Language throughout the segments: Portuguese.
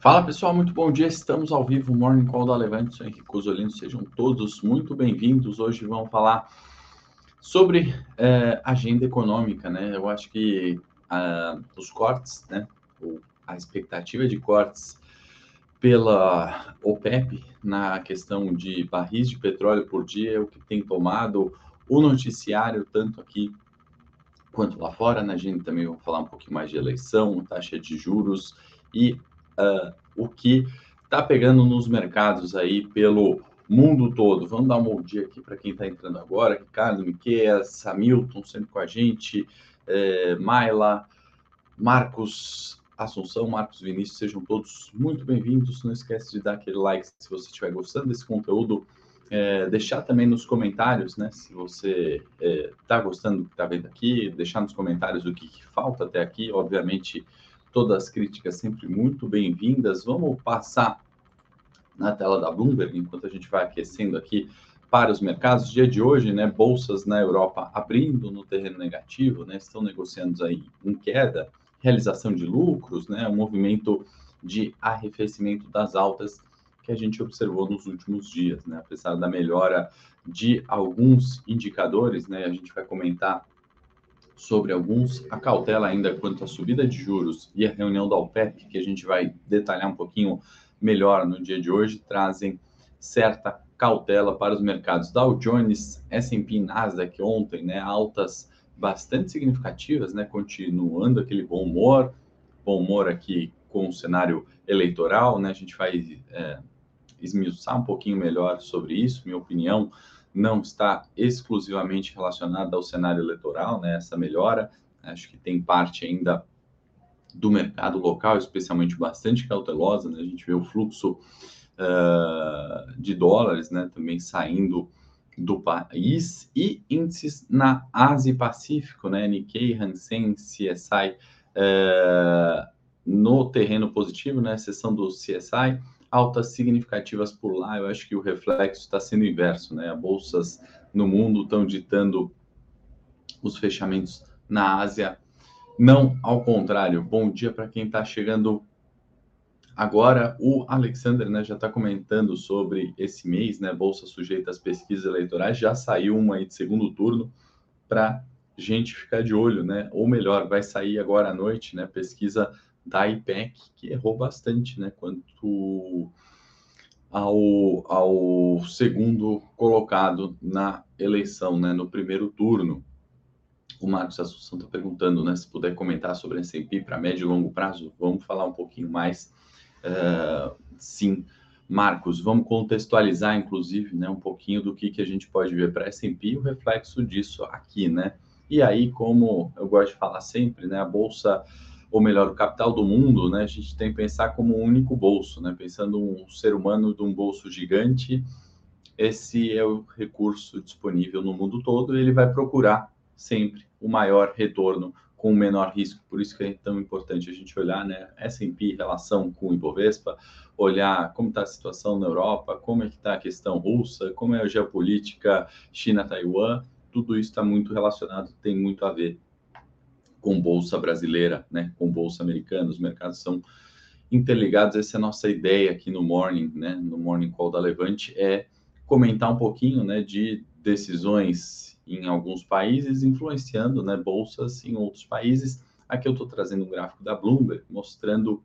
Fala pessoal, muito bom dia. Estamos ao vivo, Morning Call da Levante, sou Henrique. Sejam todos muito bem-vindos. Hoje vamos falar sobre é, agenda econômica, né? Eu acho que uh, os cortes, né? A expectativa de cortes pela OPEP na questão de barris de petróleo por dia é o que tem tomado o noticiário, tanto aqui quanto lá fora. Na agenda também vou falar um pouquinho mais de eleição, taxa de juros e uh, o que está pegando nos mercados aí pelo mundo todo. Vamos dar um bom dia aqui para quem está entrando agora. Ricardo, Miqueias, Hamilton, sempre com a gente, é, Maila, Marcos Assunção, Marcos Vinícius, sejam todos muito bem-vindos. Não esquece de dar aquele like se você estiver gostando desse conteúdo. É, deixar também nos comentários, né? Se você está é, gostando do que está vendo aqui, deixar nos comentários o que, que falta até aqui. Obviamente, todas as críticas sempre muito bem-vindas. Vamos passar na tela da Bloomberg, enquanto a gente vai aquecendo aqui para os mercados. Dia de hoje, né, bolsas na Europa abrindo no terreno negativo, né, estão negociando aí em queda, realização de lucros, né, um movimento de arrefecimento das altas que a gente observou nos últimos dias, né, apesar da melhora de alguns indicadores, né, a gente vai comentar sobre alguns, a cautela ainda quanto à subida de juros e a reunião da OPEP, que a gente vai detalhar um pouquinho melhor no dia de hoje, trazem certa cautela para os mercados. Dow Jones, S&P Nasdaq ontem, né, altas bastante significativas, né, continuando aquele bom humor, bom humor aqui com o cenário eleitoral, né, a gente vai é, esmiuçar um pouquinho melhor sobre isso, minha opinião não está exclusivamente relacionada ao cenário eleitoral, né, essa melhora, acho que tem parte ainda do mercado local, especialmente bastante cautelosa, né? a gente vê o fluxo uh, de dólares né, também saindo do país e índices na Ásia e Pacífico, né, Nikkei, Hansen, CSI, uh, no terreno positivo, né, exceção do CSI, altas significativas por lá, eu acho que o reflexo está sendo inverso, né, as bolsas no mundo estão ditando os fechamentos na Ásia não, ao contrário. Bom dia para quem está chegando agora. O Alexander né, já está comentando sobre esse mês, né? Bolsa sujeita às pesquisas eleitorais. Já saiu uma aí de segundo turno para gente ficar de olho, né? Ou melhor, vai sair agora à noite, né? Pesquisa da IPEC, que errou bastante, né? Quanto ao, ao segundo colocado na eleição, né? No primeiro turno. O Marcos Assunção está perguntando, né, se puder comentar sobre a S&P para médio e longo prazo, vamos falar um pouquinho mais. Uh, sim, Marcos, vamos contextualizar, inclusive, né, um pouquinho do que, que a gente pode ver para a S&P e o reflexo disso aqui, né? E aí, como eu gosto de falar sempre, né, a bolsa, ou melhor, o capital do mundo, né, a gente tem que pensar como um único bolso, né? Pensando um ser humano de um bolso gigante, esse é o recurso disponível no mundo todo, e ele vai procurar sempre o maior retorno com o menor risco. Por isso que é tão importante a gente olhar, né, S&P em relação com o Ibovespa, olhar como está a situação na Europa, como é que está a questão russa, como é a geopolítica China-Taiwan, tudo isso está muito relacionado, tem muito a ver com bolsa brasileira, né, com bolsa americana, os mercados são interligados, essa é a nossa ideia aqui no Morning, né, no Morning Call da Levante, é comentar um pouquinho, né, de decisões em alguns países, influenciando né, bolsas em outros países. Aqui eu estou trazendo um gráfico da Bloomberg mostrando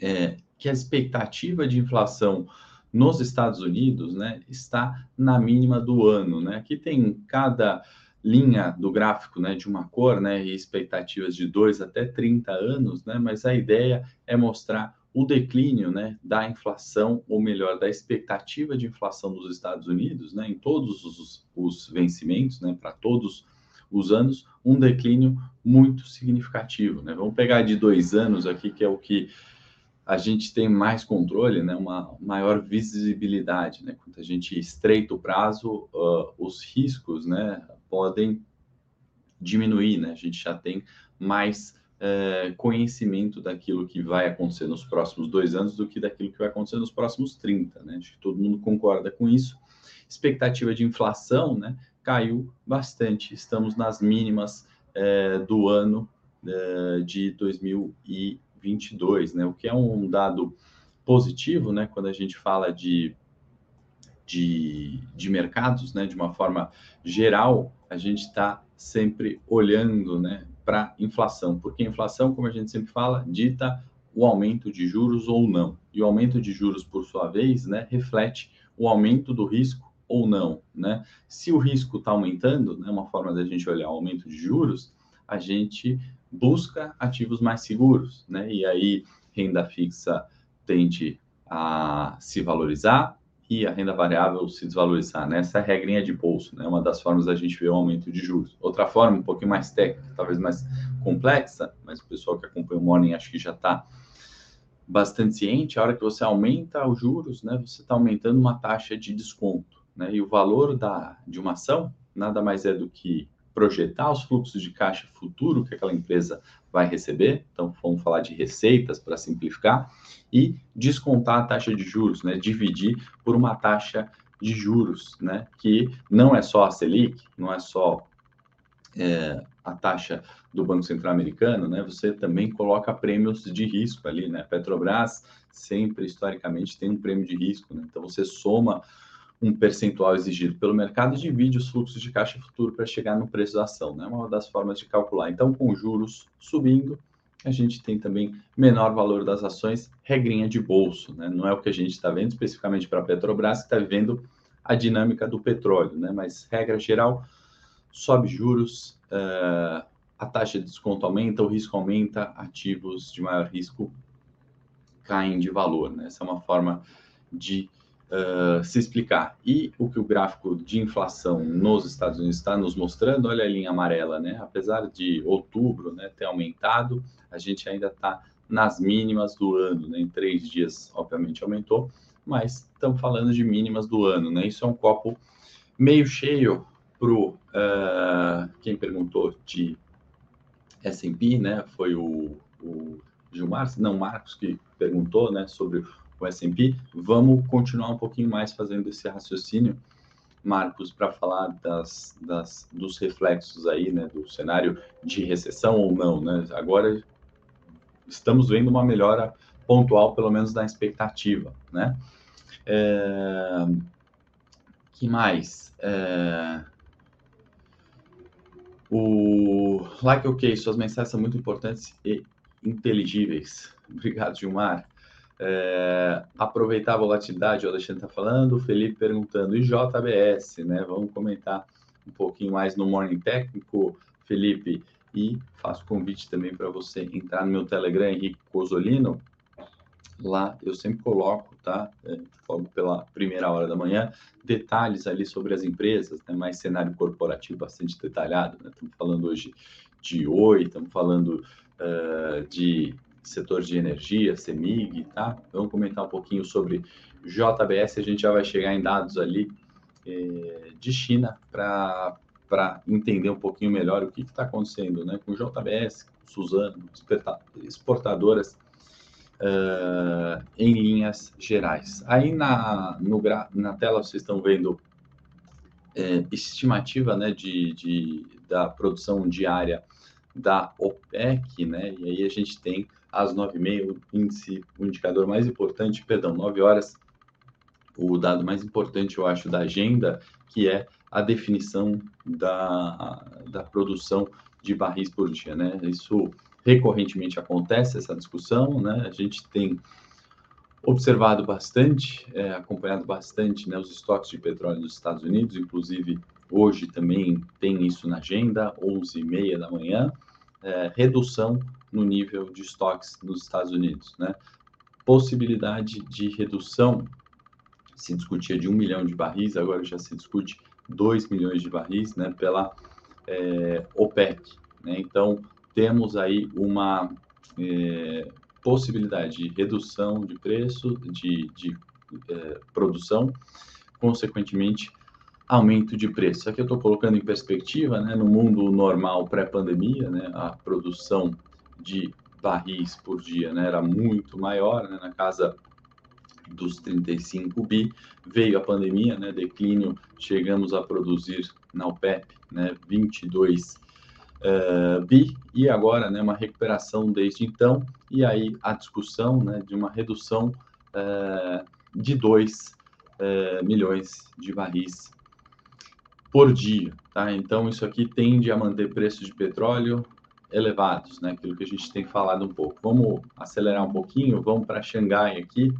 é, que a expectativa de inflação nos Estados Unidos né, está na mínima do ano. Né? Aqui tem cada linha do gráfico né, de uma cor né, e expectativas de 2 até 30 anos, né, mas a ideia é mostrar o declínio né, da inflação, ou melhor, da expectativa de inflação dos Estados Unidos, né, em todos os, os vencimentos, né, para todos os anos, um declínio muito significativo. Né? Vamos pegar de dois anos aqui, que é o que a gente tem mais controle, né, uma maior visibilidade. Né? Quando a gente estreita o prazo, uh, os riscos né, podem diminuir, né? a gente já tem mais é, conhecimento daquilo que vai acontecer nos próximos dois anos do que daquilo que vai acontecer nos próximos 30, né? Acho que todo mundo concorda com isso. Expectativa de inflação, né? Caiu bastante. Estamos nas mínimas é, do ano é, de 2020. 2022, né? O que é um dado positivo, né? Quando a gente fala de, de, de mercados, né? De uma forma geral, a gente está sempre olhando, né? Para inflação, porque a inflação, como a gente sempre fala, dita o aumento de juros ou não. E o aumento de juros, por sua vez, né, reflete o aumento do risco ou não, né? Se o risco está aumentando, né, uma forma da gente olhar o aumento de juros, a gente busca ativos mais seguros, né? E aí renda fixa tende a se valorizar e a renda variável se desvalorizar, né? Essa é a regrinha de bolso, né? Uma das formas da gente ver o aumento de juros. Outra forma, um pouquinho mais técnica, talvez mais complexa, mas o pessoal que acompanha o Morning acho que já está bastante ciente, a hora que você aumenta os juros, né, você está aumentando uma taxa de desconto, né, e o valor da, de uma ação nada mais é do que projetar os fluxos de caixa futuro que aquela empresa vai receber, então vamos falar de receitas para simplificar, e descontar a taxa de juros, né, dividir por uma taxa de juros, né, que não é só a Selic, não é só é, a taxa do Banco Central Americano, né, você também coloca prêmios de risco ali, né? Petrobras sempre historicamente tem um prêmio de risco, né? Então você soma um percentual exigido pelo mercado e divide os fluxos de caixa futuro para chegar no preço da ação, né? Uma das formas de calcular. Então, com juros subindo, a gente tem também menor valor das ações, regrinha de bolso, né? Não é o que a gente está vendo especificamente para a Petrobras, que está vivendo a dinâmica do petróleo, né? Mas regra geral, sobe juros, uh, a taxa de desconto aumenta, o risco aumenta, ativos de maior risco caem de valor. Né? Essa é uma forma de uh, se explicar. E o que o gráfico de inflação nos Estados Unidos está nos mostrando, olha a linha amarela, né? apesar de outubro né, ter aumentado, a gente ainda está nas mínimas do ano. Né? Em três dias, obviamente, aumentou, mas estamos falando de mínimas do ano. Né? Isso é um copo meio cheio pro uh, quem perguntou de S&P, né? Foi o, o Gilmar, não Marcos que perguntou, né? Sobre o S&P. Vamos continuar um pouquinho mais fazendo esse raciocínio, Marcos, para falar das, das, dos reflexos aí, né? Do cenário de recessão ou não, né? Agora estamos vendo uma melhora pontual, pelo menos da expectativa, né? É, que mais? É, o like ok, suas mensagens são muito importantes e inteligíveis. Obrigado, Gilmar. É, aproveitar a volatilidade, o Alexandre está falando, o Felipe perguntando, e JBS, né? Vamos comentar um pouquinho mais no Morning Técnico, Felipe, e faço convite também para você entrar no meu Telegram, Henrique Cosolino, lá eu sempre coloco, tá? É, logo pela primeira hora da manhã, detalhes ali sobre as empresas, né? mais cenário corporativo bastante detalhado, né? Estamos falando hoje de Oi, estamos falando uh, de setor de energia, CEMIG, tá? Vamos comentar um pouquinho sobre JBS, a gente já vai chegar em dados ali eh, de China para entender um pouquinho melhor o que está acontecendo né, com JBS, Suzano, exportadoras uh, em linhas gerais. Aí na, no, na tela vocês estão vendo é, estimativa né, de, de, da produção diária da OPEC, né? E aí a gente tem às 9h30 o índice, o indicador mais importante, perdão, 9 horas, o dado mais importante, eu acho, da agenda, que é a definição da, da produção de barris por dia, né? Isso recorrentemente acontece essa discussão, né? A gente tem observado bastante, é, acompanhado bastante né, os estoques de petróleo nos Estados Unidos, inclusive hoje também tem isso na agenda, 11h30 da manhã, é, redução no nível de estoques nos Estados Unidos, né? Possibilidade de redução, se discutia de um milhão de barris, agora já se discute 2 milhões de barris, né, pela é, OPEC, né? Então, temos aí uma é, possibilidade de redução de preço, de, de é, produção, consequentemente, aumento de preço. Aqui eu estou colocando em perspectiva, né, no mundo normal pré-pandemia, né, a produção de barris por dia né, era muito maior, né, na casa dos 35 bi, veio a pandemia, né, declínio, chegamos a produzir na OPEP, né, 22 uh, bi e agora né, uma recuperação desde então, e aí a discussão né, de uma redução uh, de 2 uh, milhões de barris por dia. Tá? Então, isso aqui tende a manter preços de petróleo elevados, né? aquilo que a gente tem falado um pouco. Vamos acelerar um pouquinho, vamos para Xangai aqui,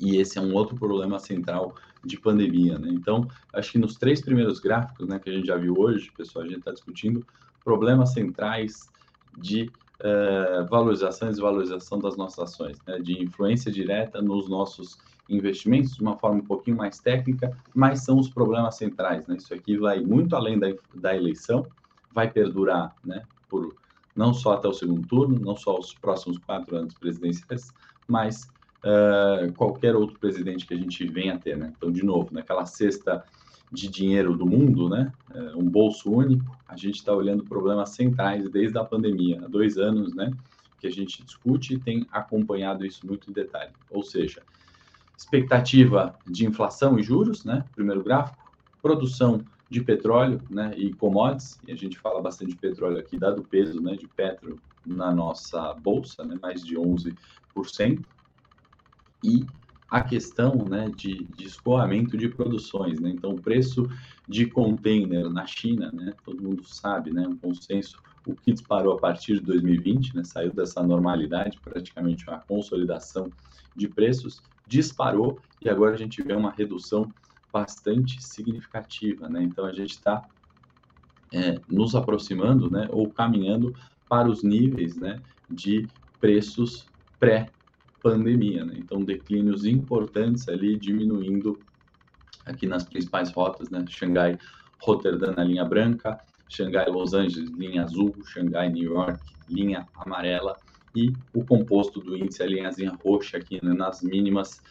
e esse é um outro problema central de pandemia, né? Então, acho que nos três primeiros gráficos, né, que a gente já viu hoje, pessoal, a gente está discutindo problemas centrais de uh, valorização e desvalorização das nossas ações, né, de influência direta nos nossos investimentos, de uma forma um pouquinho mais técnica, mas são os problemas centrais, né? Isso aqui vai muito além da, da eleição, vai perdurar, né, por não só até o segundo turno, não só os próximos quatro anos presidenciais, mas uh, qualquer outro presidente que a gente venha a ter, né? Então, de novo, naquela cesta de dinheiro do mundo, né? Uh, um bolso único, a gente está olhando problemas centrais desde a pandemia, há dois anos, né? Que a gente discute e tem acompanhado isso muito em detalhe. Ou seja, expectativa de inflação e juros, né? Primeiro gráfico, produção de petróleo, né? E commodities, e a gente fala bastante de petróleo aqui, dado o peso, né? De petro na nossa bolsa, né? Mais de 11% e a questão né, de, de escoamento de produções. Né? Então, o preço de container na China, né, todo mundo sabe, né, um consenso, o que disparou a partir de 2020, né, saiu dessa normalidade, praticamente uma consolidação de preços, disparou e agora a gente vê uma redução bastante significativa. Né? Então, a gente está é, nos aproximando né, ou caminhando para os níveis né, de preços pré pandemia, né? Então, declínios importantes ali diminuindo aqui nas principais rotas, né? Xangai, Rotterdam na linha branca, Xangai, Los Angeles, linha azul, Xangai, New York, linha amarela e o composto do índice, a linhazinha roxa aqui né? nas mínimas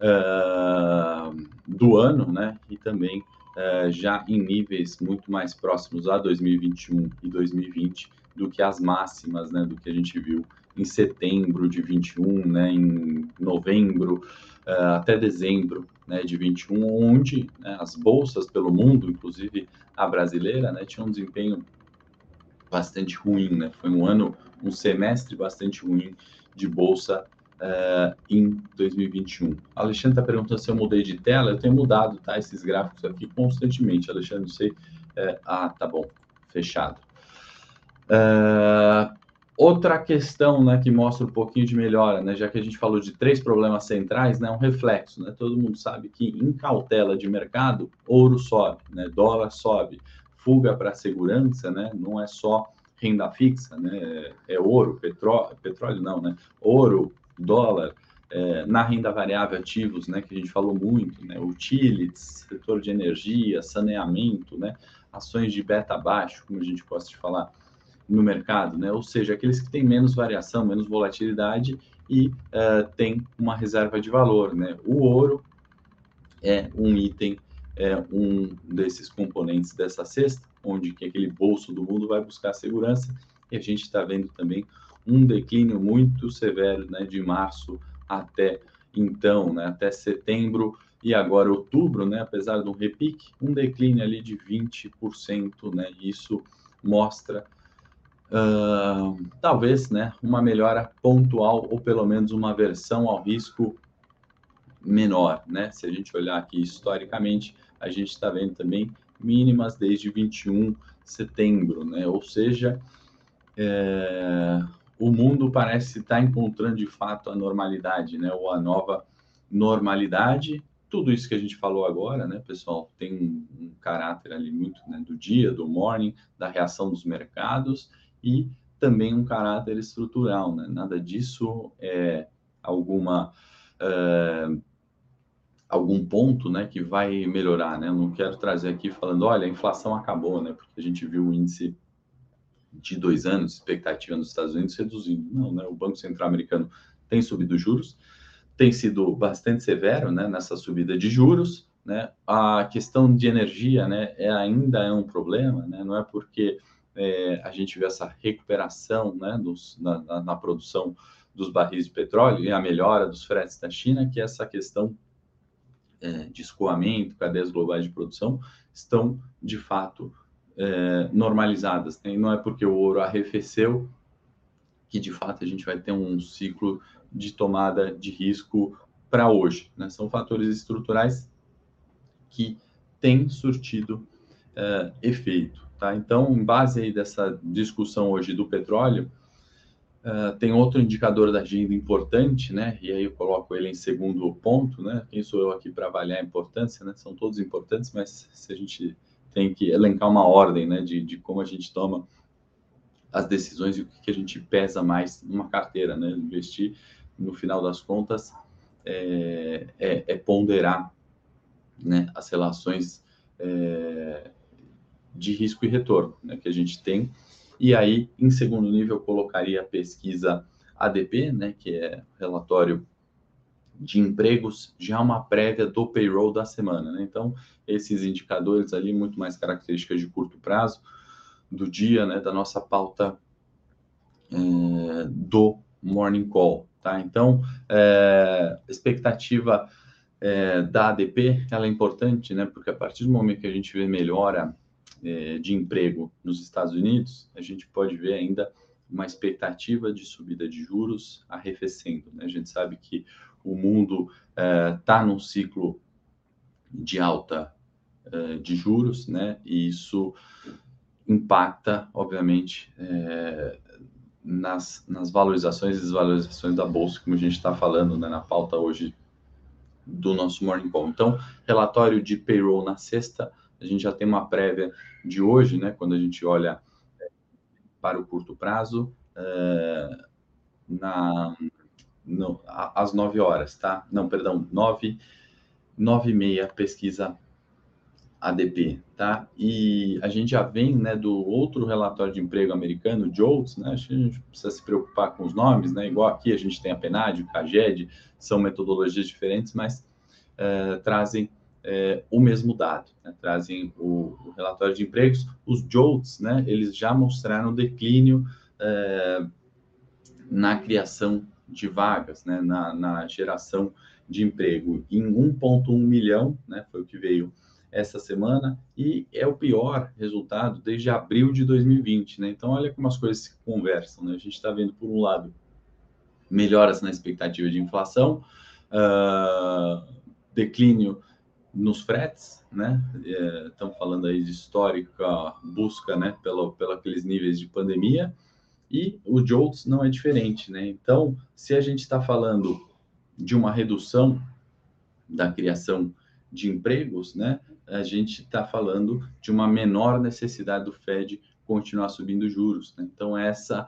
uh, do ano, né? E também uh, já em níveis muito mais próximos a 2021 e 2020 do que as máximas, né? Do que a gente viu em setembro de 21, né, em novembro uh, até dezembro né, de 21, onde né, as bolsas pelo mundo, inclusive a brasileira, né, tinham um desempenho bastante ruim. Né? Foi um ano, um semestre bastante ruim de bolsa uh, em 2021. Alexandre está perguntando se eu mudei de tela. Eu tenho mudado tá, esses gráficos aqui constantemente. Alexandre, sei. Uh, ah, tá bom, fechado. Uh, Outra questão né, que mostra um pouquinho de melhora, né, já que a gente falou de três problemas centrais, né, um reflexo. Né, todo mundo sabe que em cautela de mercado, ouro sobe, né, dólar sobe, fuga para segurança, né, não é só renda fixa, né, é, ouro, petróleo, petróleo não, né, ouro, dólar, é, na renda variável ativos, né, que a gente falou muito, né, utilities, setor de energia, saneamento, né, ações de beta baixo, como a gente gosta de falar, no mercado, né? Ou seja, aqueles que têm menos variação, menos volatilidade e uh, tem uma reserva de valor, né? O ouro é um item, é um desses componentes dessa cesta, onde que aquele bolso do mundo vai buscar segurança e a gente está vendo também um declínio muito severo, né? De março até então, né? Até setembro e agora outubro, né? Apesar de um repique, um declínio ali de 20%, né? Isso mostra uh, talvez né, uma melhora pontual ou pelo menos uma versão ao risco menor. Né? Se a gente olhar aqui historicamente, a gente está vendo também mínimas desde 21 de setembro, né? ou seja, é, o mundo parece estar encontrando de fato a normalidade, né? ou a nova normalidade. Tudo isso que a gente falou agora, né, pessoal, tem um, caráter ali muito né, do dia, do morning, da reação dos mercados e também um caráter estrutural, né? Nada disso é alguma é, algum ponto, né, que vai melhorar, né? Eu não quero trazer aqui falando, olha, a inflação acabou, né? Porque a gente viu o índice de dois anos, expectativa nos Estados Unidos reduzindo. Não, né? O Banco Central Americano tem subido juros, tem sido bastante severo, né, nessa subida de juros, né? A questão de energia, né, é, ainda é um problema, né? Não é porque é, a gente vê essa recuperação né, dos, na, na, na, produção dos barris de petróleo e a melhora dos fretes da China, que essa questão é, de escoamento, cadeias globais de produção, estão de fato é, normalizadas. Né? Não é porque o ouro arrefeceu que de fato a gente vai ter um ciclo de tomada de risco para hoje. Né? São fatores estruturais que têm surtido uh, efeito. Tá? Então, em base aí dessa discussão hoje do petróleo, uh, tem outro indicador da agenda importante, né? E aí eu coloco ele em segundo ponto, né? Quem sou eu aqui para avaliar a importância, né? São todos importantes, mas se a gente tem que elencar uma ordem, né? De, de como a gente toma as decisões e o que a gente pesa mais numa carteira, né? Investir, no final das contas, é, é, é ponderar né, as relações é, de risco e retorno né, que a gente tem. E aí, em segundo nível, eu colocaria a pesquisa ADP, né, que é relatório de empregos, já uma prévia do payroll da semana. Né? Então, esses indicadores ali, muito mais características de curto prazo, do dia, né, da nossa pauta é, do Morning Call. Tá? Então, é, expectativa é, da ADP ela é importante, né? porque a partir do momento que a gente vê melhora é, de emprego nos Estados Unidos, a gente pode ver ainda uma expectativa de subida de juros arrefecendo. Né? A gente sabe que o mundo está num ciclo de alta de juros, né? e isso impacta, obviamente, é, nas, nas valorizações e desvalorizações da bolsa, como a gente está falando né, na pauta hoje do nosso Morning Call. Então, relatório de payroll na sexta, a gente já tem uma prévia de hoje, né, quando a gente olha para o curto prazo, é, na, no, às 9 horas, tá? Não, perdão, 9, 9 e meia, pesquisa ADP, tá? E a gente já vem, né, do outro relatório de emprego americano, JOLTS, né? Acho que a gente precisa se preocupar com os nomes, né? Igual aqui a gente tem a PNAD, o CAGED, são metodologias diferentes, mas é, trazem é, o mesmo dado, né? trazem o, o, relatório de empregos. Os JOLTS, né? Eles já mostraram declínio é, na criação de vagas, né? Na, na geração de emprego em 1,1 milhão, né? Foi o que veio essa semana e é o pior resultado desde abril de 2020, né? Então, olha como as coisas se conversam, né? A gente está vendo, por um lado, melhoras na expectativa de inflação, uh, declínio nos fretes, né? Estamos é, falando aí de histórica busca, né? Pelo, pelo aqueles níveis de pandemia e o JOLTS não é diferente, né? Então, se a gente está falando de uma redução da criação de empregos, né? a gente está falando de uma menor necessidade do Fed continuar subindo juros. Né? Então, essa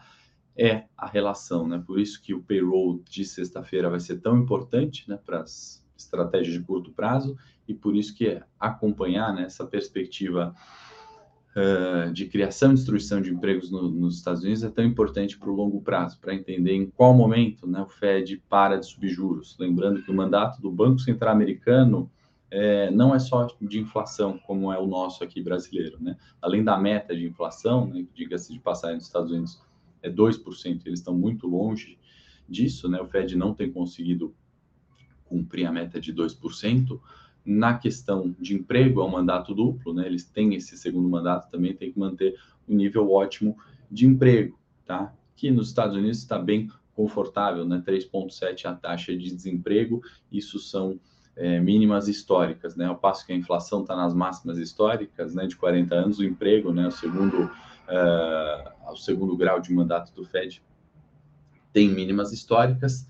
é a relação. Né? Por isso que o payroll de sexta-feira vai ser tão importante né, para as estratégias de curto prazo e por isso que acompanhar né, essa perspectiva uh, de criação e destruição de empregos no, nos Estados Unidos é tão importante para o longo prazo, para entender em qual momento né, o Fed para de subir juros. Lembrando que o mandato do Banco Central Americano é, não é só de inflação, como é o nosso aqui brasileiro, né? Além da meta de inflação, né, diga-se de passagem nos Estados Unidos, é 2%, eles estão muito longe disso, né? O Fed não tem conseguido cumprir a meta de 2%. Na questão de emprego, é um mandato duplo, né? Eles têm esse segundo mandato, também tem que manter um nível ótimo de emprego, tá? Que nos Estados Unidos está bem confortável, né? 3,7 a taxa de desemprego, isso são é, mínimas históricas, né? Ao passo que a inflação está nas máximas históricas, né? De 40 anos, o emprego, né? O segundo, uh, o segundo grau de mandato do Fed tem mínimas históricas,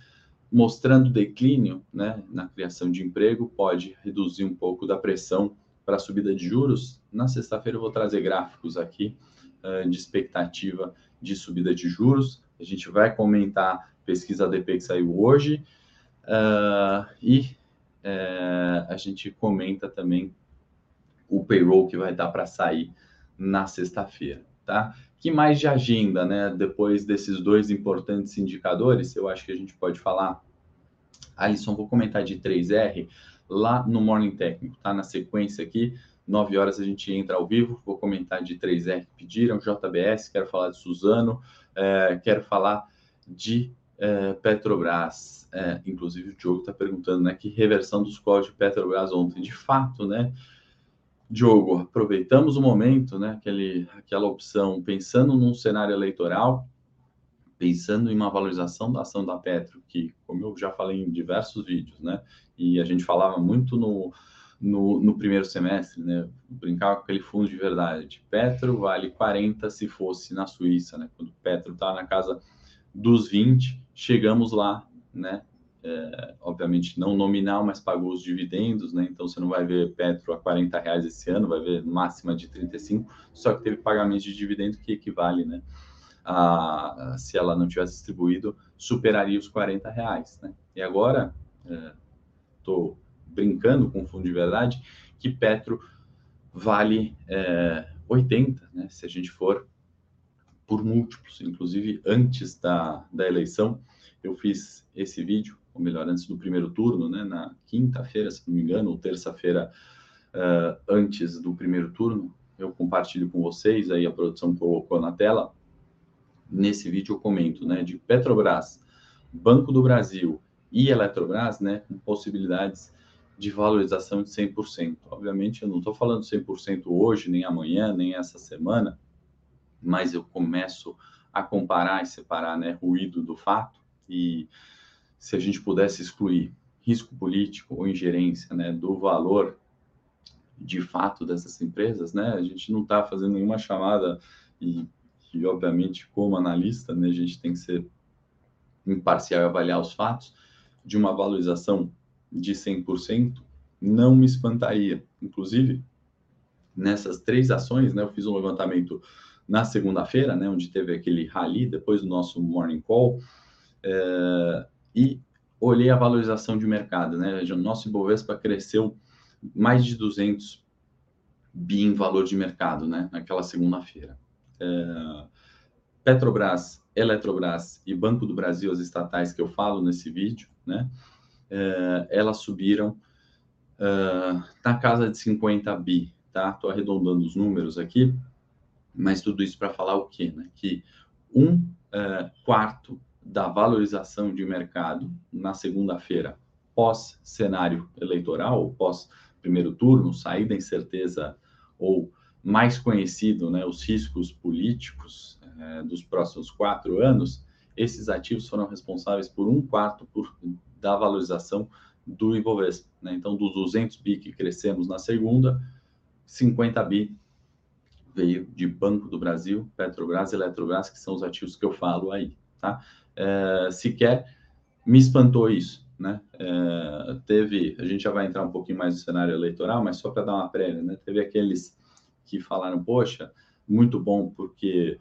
mostrando declínio, né? Na criação de emprego, pode reduzir um pouco da pressão para a subida de juros. Na sexta-feira eu vou trazer gráficos aqui uh, de expectativa de subida de juros. A gente vai comentar pesquisa ADP que saiu hoje. Uh, e é, a gente comenta também o payroll que vai dar para sair na sexta-feira, tá? Que mais de agenda, né? Depois desses dois importantes indicadores, eu acho que a gente pode falar. Alisson, vou comentar de 3R lá no Morning Técnico, tá? Na sequência aqui, 9 horas a gente entra ao vivo, vou comentar de 3R que pediram, JBS, quero falar de Suzano, é, quero falar de é, Petrobras. É, inclusive o Diogo está perguntando, né, que reversão dos calls de Petrobras ontem. De fato, né, Diogo, aproveitamos o momento, né? Aquele, aquela opção, pensando num cenário eleitoral, pensando em uma valorização da ação da Petro, que, como eu já falei em diversos vídeos, né? E a gente falava muito no, no, no primeiro semestre, né? Brincar com aquele fundo de verdade. Petro vale 40 se fosse na Suíça, né? Quando Petro está na casa dos 20, chegamos lá, né? É, obviamente não nominal, mas pagou os dividendos, né? Então você não vai ver Petro a 40 reais esse ano, vai ver máxima de 35, só que teve pagamento de dividendo que equivale, né? A, se ela não tivesse distribuído, superaria os 40 reais, né? E agora, estou é, brincando com o fundo de verdade, que Petro vale é, 80, né? Se a gente for por múltiplos, inclusive antes da, da eleição, eu fiz esse vídeo ou melhor, antes do primeiro turno, né, na quinta-feira, se não me engano, ou terça-feira uh, antes do primeiro turno, eu compartilho com vocês, aí a produção colocou na tela, nesse vídeo eu comento, né, de Petrobras, Banco do Brasil e Eletrobras, né, com possibilidades de valorização de 100%. Obviamente, eu não estou falando 100% hoje, nem amanhã, nem essa semana, mas eu começo a comparar e separar, né, ruído do fato e se a gente pudesse excluir risco político ou ingerência né, do valor de fato dessas empresas, né, a gente não está fazendo nenhuma chamada e, e, obviamente, como analista, né, a gente tem que ser imparcial e avaliar os fatos de uma valorização de 100%, não me espantaria. Inclusive, nessas três ações, né, eu fiz um levantamento na segunda-feira, né, onde teve aquele rally depois do nosso morning call, é, e olhei a valorização de mercado, né? O nosso Ibovespa cresceu mais de 200 bi em valor de mercado, né? Naquela segunda-feira. É, Petrobras, Eletrobras e Banco do Brasil, as estatais que eu falo nesse vídeo, né? É, elas subiram é, na casa de 50 bi, tá? Estou arredondando os números aqui, mas tudo isso para falar o quê, né? Que um é, quarto da valorização de mercado na segunda-feira, pós cenário eleitoral, pós primeiro turno, saída incerteza ou mais conhecido, né, os riscos políticos é, dos próximos quatro anos, esses ativos foram responsáveis por um quarto por, da valorização do Ibovespa. Né? Então, dos 200 bi que crescemos na segunda, 50 bi veio de Banco do Brasil, Petrobras e Eletrobras, que são os ativos que eu falo aí. Tá? É, sequer me espantou isso. Né? É, teve, a gente já vai entrar um pouquinho mais no cenário eleitoral, mas só para dar uma prévia, né? teve aqueles que falaram, poxa, muito bom porque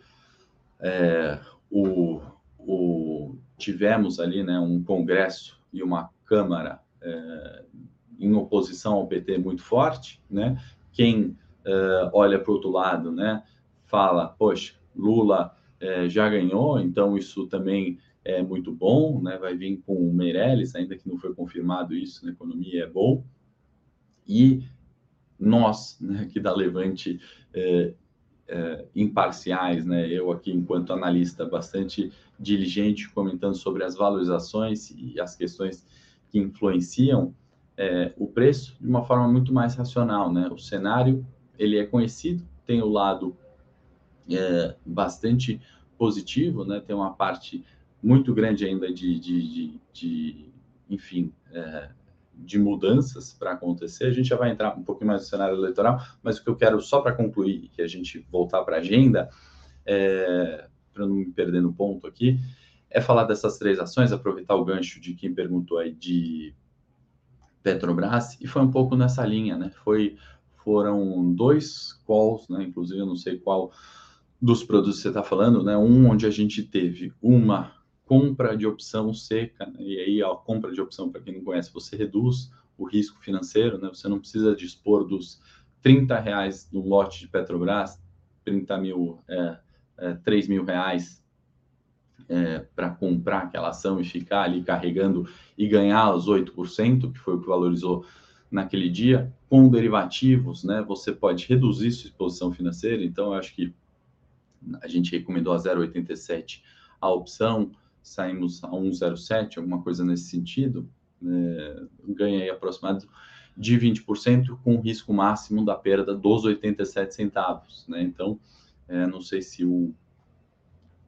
é, o, o, tivemos ali né, um congresso e uma câmara em oposição ao PT muito forte, né? Quem olha para o outro lado, né, fala, poxa, Lula já ganhou, então isso também é muito bom, né? Vai vir com o Meirelles, ainda que não foi confirmado isso, na economia é bom. E nós, né, aqui da Levante, é, é, imparciais, né? Eu aqui, enquanto analista, bastante diligente, comentando sobre as valorizações e as questões que influenciam é, o preço de uma forma muito mais racional, né? O cenário, ele é conhecido, tem o lado é, bastante positivo, né? Tem uma parte muito grande ainda de, de, de, de enfim, é, de mudanças para acontecer. A gente já vai entrar um pouquinho mais no cenário eleitoral, mas o que eu quero só para concluir que a gente voltar para a agenda, é, para não me perder no ponto aqui, é falar dessas três ações, aproveitar o gancho de quem perguntou aí de Petrobras, e foi um pouco nessa linha, né? Foi, foram dois calls, né? Inclusive, eu não sei qual dos produtos que você está falando, né? Um onde a gente teve uma compra de opção seca, né? e aí a compra de opção, para quem não conhece, você reduz o risco financeiro, né? Você não precisa dispor dos 30 reais no lote de Petrobras, 30 mil, é, é, 3 mil reais é, para comprar aquela ação e ficar ali carregando e ganhar os 8%, que foi o que valorizou naquele dia, com derivativos, né? Você pode reduzir sua exposição financeira, então eu acho que a gente recomendou a 0,87 a opção, saímos a 1,07, alguma coisa nesse sentido, é, ganhei aproximado de 20% com risco máximo da perda dos 87 centavos, né? Então, é, não sei se o,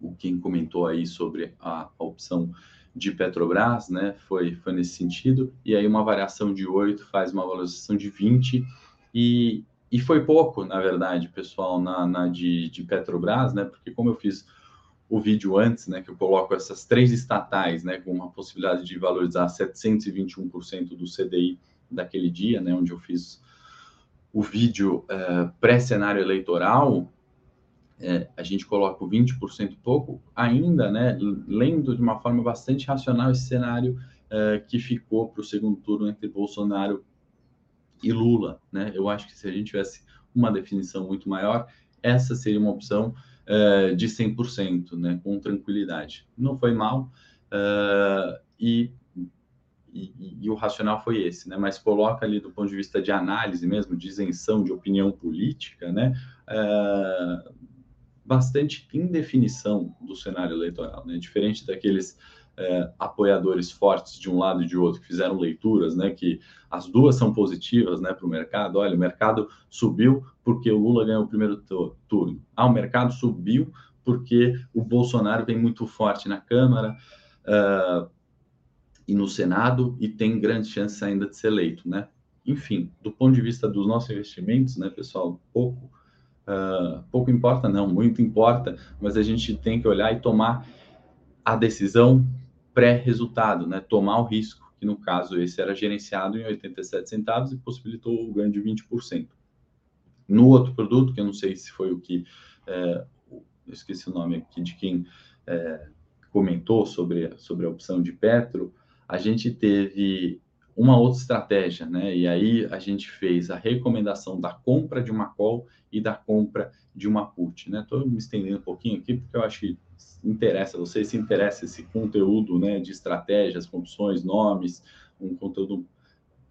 o quem comentou aí sobre a, a, opção de Petrobras, né, foi, foi nesse sentido, e aí uma variação de 8 faz uma valorização de 20, e, e foi pouco, na verdade, pessoal, na, na de, de Petrobras, né, porque como eu fiz o vídeo antes, né, que eu coloco essas três estatais, né, com uma possibilidade de valorizar 721% do CDI daquele dia, né, onde eu fiz o vídeo uh, pré-cenário eleitoral, é, a gente coloca o 20% pouco, ainda, né, lendo de uma forma bastante racional esse cenário uh, que ficou para o segundo turno entre Bolsonaro e Lula, né? Eu acho que se a gente tivesse uma definição muito maior, essa seria uma opção uh, de 100%, né, com tranquilidade. Não foi mal, uh, e, e, e, o racional foi esse, né, mas coloca ali do ponto de vista de análise mesmo, de isenção de opinião política, né, uh, bastante indefinição do cenário eleitoral, né, diferente daqueles é, apoiadores fortes de um lado e de outro, que fizeram leituras, né, que as duas são positivas né, para o mercado. Olha, o mercado subiu porque o Lula ganhou o primeiro turno. Ah, o mercado subiu porque o Bolsonaro vem muito forte na Câmara uh, e no Senado e tem grandes chances ainda de ser eleito, né? Enfim, do ponto de vista dos nossos investimentos, né, pessoal, pouco, uh, pouco importa, não, muito importa, mas a gente tem que olhar e tomar a decisão pré-resultado, né? Tomar o risco, que no caso esse era gerenciado em 87 centavos e possibilitou o ganho de 20%. No outro produto, que eu não sei se foi o que, é, esqueci o nome aqui de quem é, comentou sobre, sobre a opção de Petro, a gente teve uma outra estratégia, né? E aí a gente fez a recomendação da compra de uma call e da compra de uma put, né? Estou me estendendo um pouquinho aqui porque eu acho que interessa, você se interessa esse conteúdo né, de estratégias, opções, nomes, um conteúdo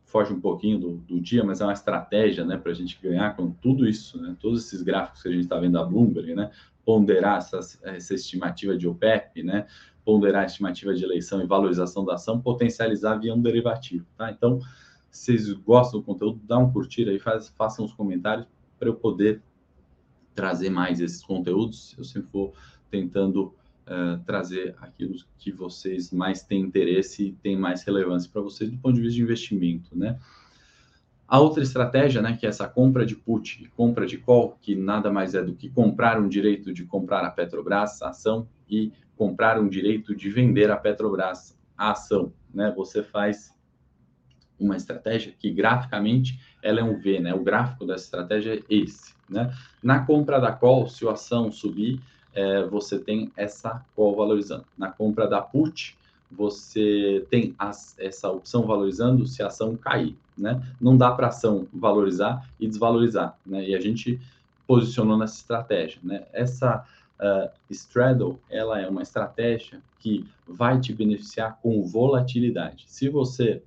foge um pouquinho do, do dia, mas é uma estratégia né, para a gente ganhar com tudo isso, né, todos esses gráficos que a gente está vendo da Bloomberg, né, ponderar essa, essa estimativa de OPEP, né, ponderar a estimativa de eleição e valorização da ação, potencializar via um derivativo. Tá? Então, se vocês gostam do conteúdo, dá um curtir aí, faz, façam os comentários para eu poder trazer mais esses conteúdos. Eu sempre vou tentando uh, trazer aquilo que vocês mais têm interesse e tem mais relevância para vocês do ponto de vista de investimento, né? A outra estratégia, né, que é essa compra de put, compra de call, que nada mais é do que comprar um direito de comprar a Petrobras, a ação, e comprar um direito de vender a Petrobras, a ação, né? Você faz uma estratégia que graficamente ela é um V, né? O gráfico dessa estratégia é esse, né? Na compra da call, se a ação subir, é, você tem essa call valorizando. Na compra da put, você tem as, essa opção valorizando se a ação cair, né? Não dá para ação valorizar e desvalorizar, né? E a gente posicionou nessa estratégia, né? Essa uh, straddle, ela é uma estratégia que vai te beneficiar com volatilidade. Se você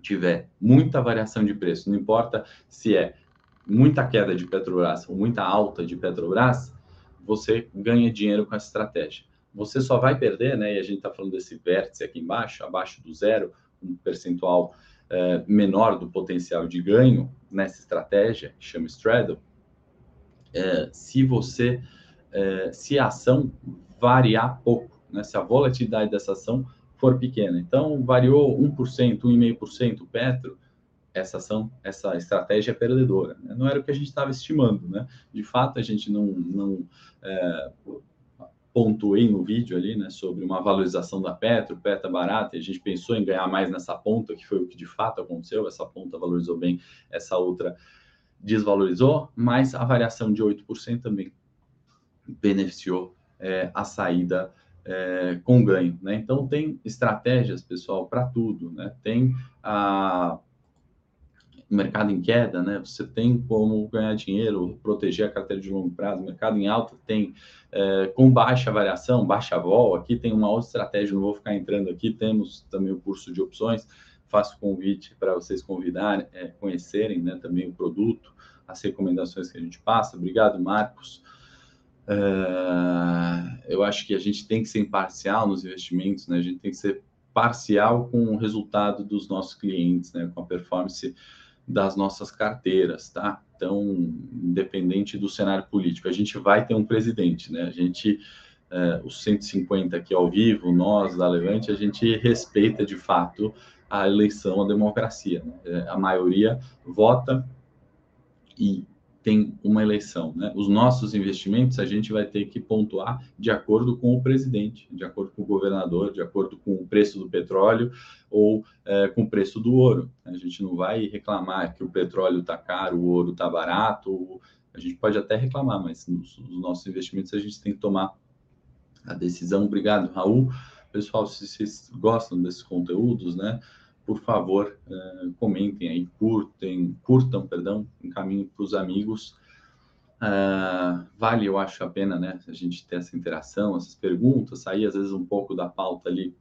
tiver muita variação de preço, não importa se é muita queda de Petrobras ou muita alta de Petrobras, você ganha dinheiro com essa estratégia. Você só vai perder, né? E a gente está falando desse vértice aqui embaixo, abaixo do zero, um percentual é, menor do potencial de ganho nessa estratégia, que chama straddle, é, se você, é, se a ação variar pouco, né? Se a volatilidade dessa ação for pequena. Então, variou 1%, 1,5% Petro, essa ação, essa estratégia é perdedora. Né? Não era o que a gente estava estimando, né? De fato, a gente não, não é, pontuei no vídeo ali, né, sobre uma valorização da Petro, Petro barata, e a gente pensou em ganhar mais nessa ponta, que foi o que de fato aconteceu, essa ponta valorizou bem, essa outra desvalorizou, mas a variação de 8% também beneficiou é, a saída é, com ganho, né? Então tem estratégias, pessoal, para tudo, né? Tem a mercado em queda, né? Você tem como ganhar dinheiro, proteger a carteira de longo prazo. mercado em alta tem é, com baixa variação, baixa vol. Aqui tem uma outra estratégia, não vou ficar entrando aqui. Temos também o curso de opções. Faço convite para vocês convidarem, é, conhecerem, né? Também o produto, as recomendações que a gente passa. Obrigado, Marcos. É, eu acho que a gente tem que ser imparcial nos investimentos, né? A gente tem que ser parcial com o resultado dos nossos clientes, né, com a performance das nossas carteiras, tá? Então, independente do cenário político, a gente vai ter um presidente, né? A gente, é, os 150 aqui ao vivo, nós da Levante, a gente respeita de fato a eleição, a democracia. Né? É, a maioria vota e tem uma eleição. Né? Os nossos investimentos a gente vai ter que pontuar de acordo com o presidente, de acordo com o governador, de acordo com o preço do petróleo ou é, com o preço do ouro. A gente não vai reclamar que o petróleo está caro, o ouro está barato. A gente pode até reclamar, mas nos, nos nossos investimentos a gente tem que tomar a decisão. Obrigado, Raul. Pessoal, se vocês gostam desses conteúdos, né? Por favor, uh, comentem aí, curtem, curtam, perdão, encaminhem para os amigos. Uh, vale, eu acho a pena, né, a gente ter essa interação, essas perguntas, sair às vezes um pouco da pauta ali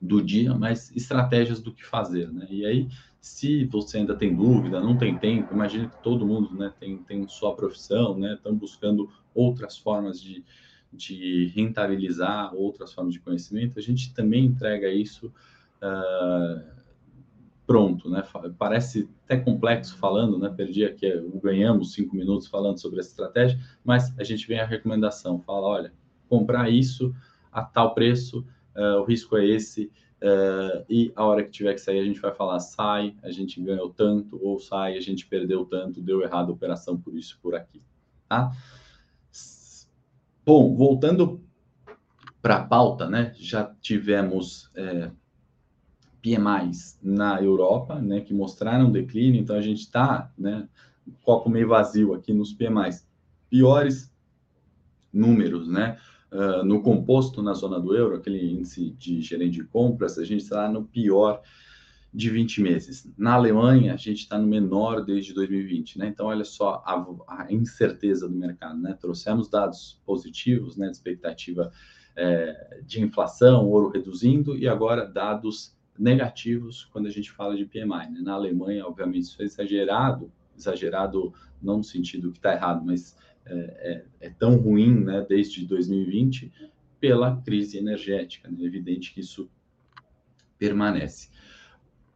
do dia, mas estratégias do que fazer, né? E aí, se você ainda tem dúvida, não tem tempo, imagine que todo mundo, né, tem, tem sua profissão, né, estão buscando outras formas de, de rentabilizar, outras formas de conhecimento, a gente também entrega isso uh, pronto, né? Parece até complexo falando, né? Perdi aqui, ganhamos cinco minutos falando sobre essa estratégia, mas a gente vem a recomendação, fala, olha, comprar isso a tal preço, uh, o risco é esse, uh, e a hora que tiver que sair a gente vai falar, sai, a gente ganhou tanto, ou sai, a gente perdeu tanto, deu errado a operação por isso, por aqui, tá? Bom, voltando para a pauta, né? Já tivemos é, PMIs na Europa, né, que mostraram declínio, então a gente está, né, copo meio vazio aqui nos PMIs. Piores números, né, uh, no composto na zona do euro, aquele índice de gerente de compras, a gente está no pior de 20 meses. Na Alemanha, a gente está no menor desde 2020, né? Então, olha só a, a, incerteza do mercado, né? Trouxemos dados positivos, né? De expectativa é, de inflação, ouro reduzindo, e agora dados negativos quando a gente fala de PMI. Né? Na Alemanha, obviamente, isso é exagerado, exagerado não no sentido que está errado, mas é, é, é, tão ruim né, desde 2020 pela crise energética. Né? É evidente que isso permanece.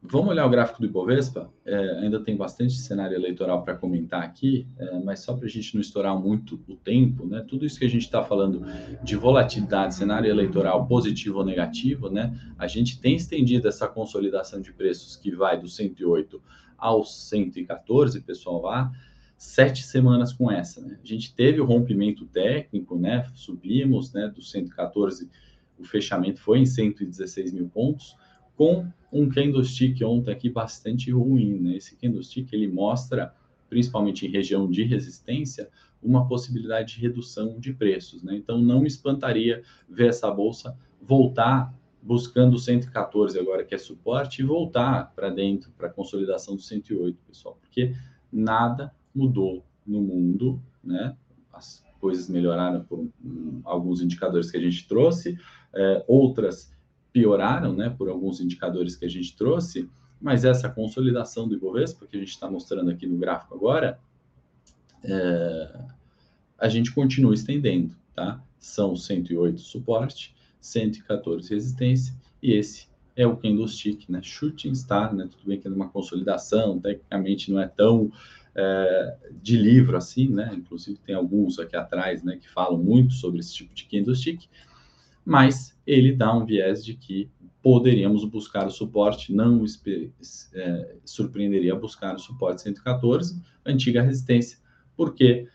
Vamos olhar o gráfico do Ibovespa? É, ainda tem bastante cenário eleitoral para comentar aqui, é, mas só para a gente não estourar muito o tempo, né? Tudo isso que a gente está falando de volatilidade, cenário eleitoral positivo ou negativo, né? A gente tem estendido essa consolidação de preços que vai do 108 ao 114, pessoal, lá, sete semanas com essa, né? A gente teve o rompimento técnico, né? Subimos, né? Do 114, o fechamento foi em 116 mil pontos com um candlestick ontem aqui bastante ruim, né? Esse candlestick ele mostra, principalmente em região de resistência, uma possibilidade de redução de preços, né? Então não me espantaria ver essa bolsa voltar buscando 114 agora que é suporte e voltar para dentro para consolidação do 108, pessoal, porque nada mudou no mundo, né? As coisas melhoraram por um, alguns indicadores que a gente trouxe, é, outras pioraram, né, por alguns indicadores que a gente trouxe, mas essa consolidação do Ibovespa, que a gente está mostrando aqui no gráfico agora, é, a gente continua estendendo, tá? São 108 suporte, 114 resistência, e esse é o candlestick, né? Shooting star, né? Tudo bem que é uma consolidação, tecnicamente não é tão é, de livro assim, né? Inclusive tem alguns aqui atrás, né, que falam muito sobre esse tipo de candlestick, mas ele dá um viés de que poderíamos buscar o suporte, não é, surpreenderia buscar o suporte 114, antiga resistência, porque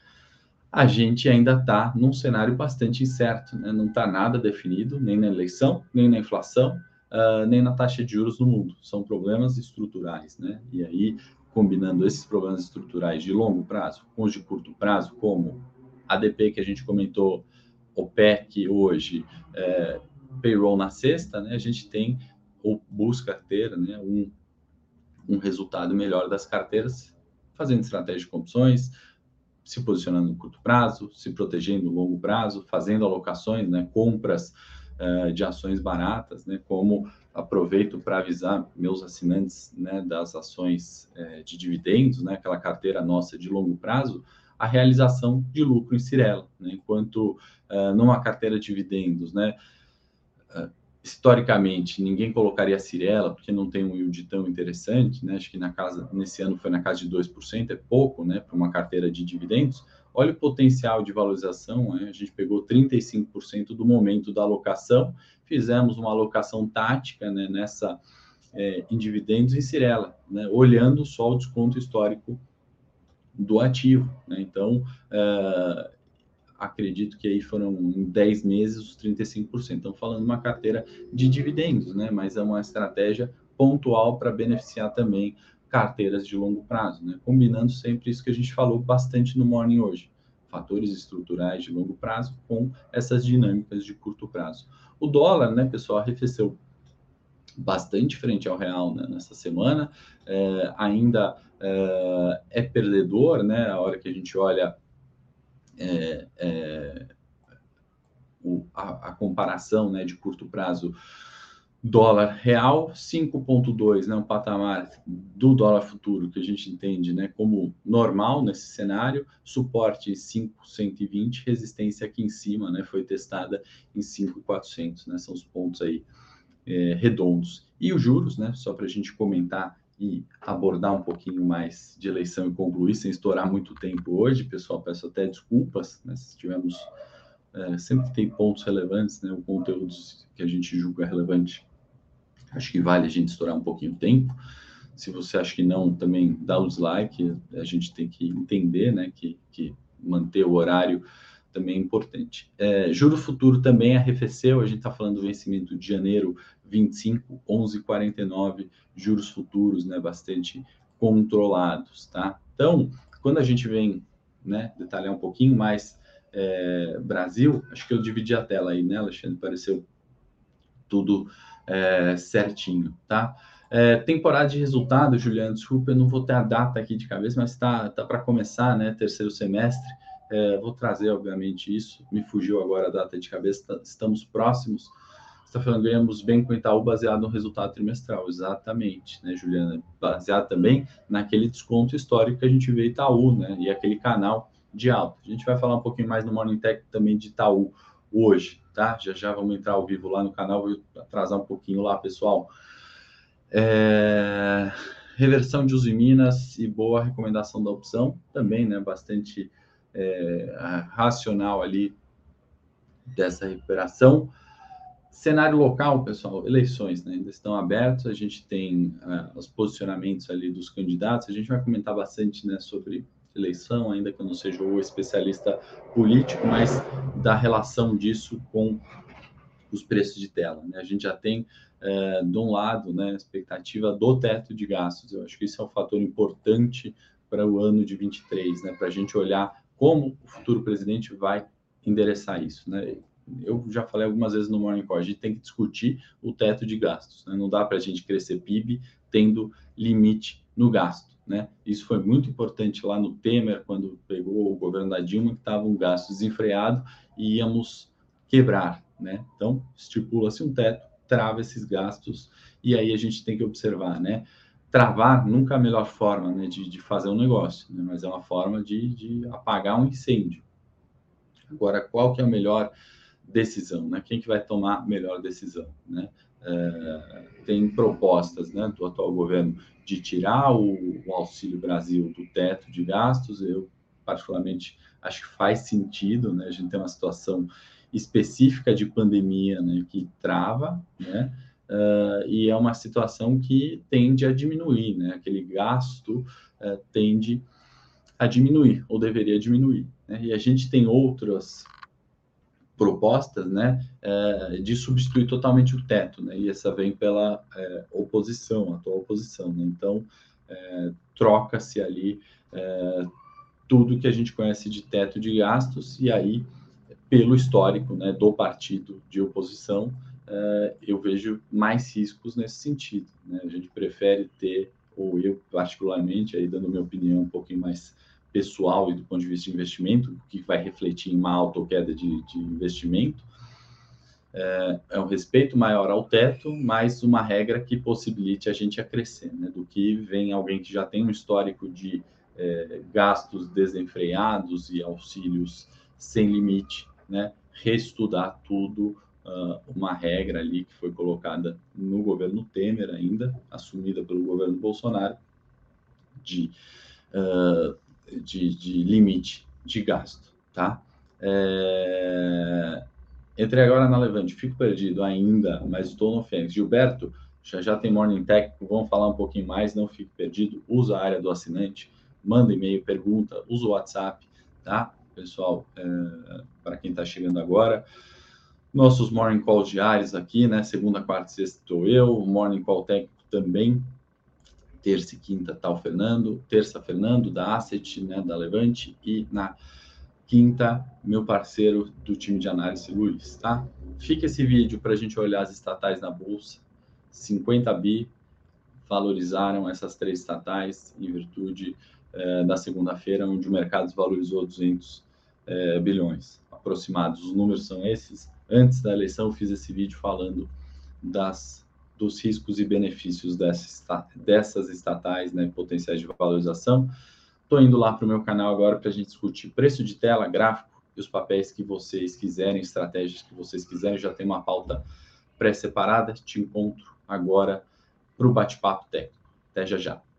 a gente ainda está num cenário bastante incerto, né? não está nada definido, nem na eleição, nem na inflação, uh, nem na taxa de juros no mundo. São problemas estruturais, né? E aí, combinando esses problemas estruturais de longo prazo com os de curto prazo, como ADP que a gente comentou, OPEC hoje, é, payroll na sexta, né, a gente tem ou busca ter né, um, um resultado melhor das carteiras, fazendo estratégia de opções, se posicionando no curto prazo, se protegendo no longo prazo, fazendo alocações, né, compras uh, de ações baratas, né, como aproveito para avisar meus assinantes né, das ações uh, de dividendos, né, aquela carteira nossa de longo prazo, a realização de lucro em Cirela, né? enquanto uh, numa carteira de dividendos, né, historicamente ninguém colocaria a Cirela porque não tem um yield tão interessante, né? Acho que na casa nesse ano foi na casa de 2%, é pouco, né, para uma carteira de dividendos. Olha o potencial de valorização, né? a gente pegou 35% do momento da alocação, fizemos uma alocação tática né, nessa é, em dividendos em Cirela, né, olhando só o desconto histórico do ativo. Né? Então, é, acredito que aí foram em 10 meses os 35%. Estamos falando uma carteira de dividendos, né? mas é uma estratégia pontual para beneficiar também carteiras de longo prazo, né? combinando sempre isso que a gente falou bastante no Morning hoje, fatores estruturais de longo prazo com essas dinâmicas de curto prazo. O dólar, né, pessoal, arrefeceu bastante frente ao real né, nessa semana, é, ainda é, é, perdedor, né, a hora que a gente olha é, é o, a, a, comparação né, de curto prazo dólar real 5.2, né, um patamar do dólar futuro que a gente entende, né, como normal nesse cenário, suporte 5.120, resistência aqui em cima, né, foi testada em 5.400, né, são os pontos aí é, redondos. E os juros, né, só para a gente comentar e abordar um pouquinho mais de eleição e concluir, sem estourar muito tempo hoje, pessoal, peço até desculpas, né, se tivemos, é, sempre tem pontos relevantes, né, o conteúdo que a gente julga relevante, acho que vale a gente estourar um pouquinho o tempo, se você acha que não, também dá o dislike, a gente tem que entender, né, que, que manter o horário também é importante. É, juro futuro também arrefeceu, a gente está falando do vencimento de janeiro 25, 11,49, juros futuros, né, bastante controlados, tá? Então, quando a gente vem, né, detalhar um pouquinho mais é, Brasil, acho que eu dividi a tela aí, né, Alexandre? Pareceu tudo é, certinho, tá? É, temporada de resultado, Juliano, desculpa, eu não vou ter a data aqui de cabeça, mas tá, tá para começar, né? Terceiro semestre. É, vou trazer, obviamente, isso. Me fugiu agora a data de cabeça, tá, estamos próximos. Está falando, ganhamos bem com o Itaú baseado no resultado trimestral. Exatamente, né, Juliana? Baseado também naquele desconto histórico que a gente vê Itaú, né? E aquele canal de alta. A gente vai falar um pouquinho mais no Morning Tech também de Itaú hoje, tá? Já já vamos entrar ao vivo lá no canal, vou atrasar um pouquinho lá, pessoal. É... Reversão de uso em Minas e boa recomendação da opção, também, né? Bastante é, racional ali dessa recuperação. Cenário local, pessoal, eleições né, ainda estão abertas, a gente tem uh, os posicionamentos ali dos candidatos, a gente vai comentar bastante né, sobre eleição, ainda que eu não seja o especialista político, mas da relação disso com os preços de tela. Né? A gente já tem, uh, de um lado, né, a expectativa do teto de gastos, eu acho que isso é um fator importante para o ano de 23, né, para a gente olhar como o futuro presidente vai endereçar isso, né? Eu já falei algumas vezes no Morning Call, a gente tem que discutir o teto de gastos, né? Não dá para a gente crescer PIB tendo limite no gasto, né? Isso foi muito importante lá no Temer, quando pegou o governo da Dilma, que estava um gasto desenfreado e íamos quebrar, né? Então, estipula-se um teto, trava esses gastos e aí a gente tem que observar, né? travar nunca é a melhor forma né, de, de fazer um negócio, né, mas é uma forma de, de, apagar um incêndio. Agora, qual que é a melhor decisão? Né? Quem que vai tomar melhor decisão? Né? É, tem propostas né, do atual governo de tirar o, o, Auxílio Brasil do teto de gastos. Eu, particularmente, acho que faz sentido. Né? A gente tem uma situação específica de pandemia né, que trava, né? uh, e é uma situação que tende a diminuir, né? Aquele gasto uh, tende a diminuir, ou deveria diminuir. Né? E a gente tem outras propostas, né, uh, de substituir totalmente o teto, né? E essa vem pela oposição, atual oposição, né? Então, troca-se ali tudo que a gente conhece de teto de gastos e aí pelo histórico né, do partido de oposição, uh, eu vejo mais riscos nesse sentido. Né? A gente prefere ter, ou eu particularmente, aí dando minha opinião um pouquinho mais pessoal e do ponto de vista de investimento, que vai refletir em uma alta ou queda de, de investimento, é, é, um respeito maior ao teto, mas uma regra que possibilite a gente a crescer, né? do que vem alguém que já tem um histórico de é, gastos desenfreados e auxílios sem limite, né? reestudar tudo uh, uma regra ali que foi colocada no governo Temer ainda, assumida pelo governo Bolsonaro, de, uh, de, de, limite de gasto, tá? É... Entrei agora na Levante, fico perdido ainda, mas estou no Fênix. Gilberto, já já tem Morning Técnico, vamos falar um pouquinho mais, não fique perdido, usa a área do assinante, manda e-mail, pergunta, usa o WhatsApp, tá? Pessoal, é... para quem está chegando agora, nossos morning calls diários aqui, né? Segunda, quarta e sexta estou eu, morning call técnico também. Terça e quinta tá o Fernando, terça Fernando da Asset, né, da Levante e na quinta meu parceiro do time de análise Luiz, tá? Fica esse vídeo para a gente olhar as estatais na bolsa. 50 bi valorizaram essas três estatais em virtude eh, da segunda-feira, onde o mercado desvalorizou 200 eh, bilhões aproximados. Os números são esses antes da eleição, eu fiz esse vídeo falando das, dos riscos e benefícios dessas, estatais, né, potenciais de valorização. Estou indo lá para o meu canal agora para a gente discutir preço de tela, gráfico e os papéis que vocês quiserem, estratégias que vocês quiserem. Já tem uma pauta pré-separada. Te encontro agora para o bate-papo técnico. Até já já.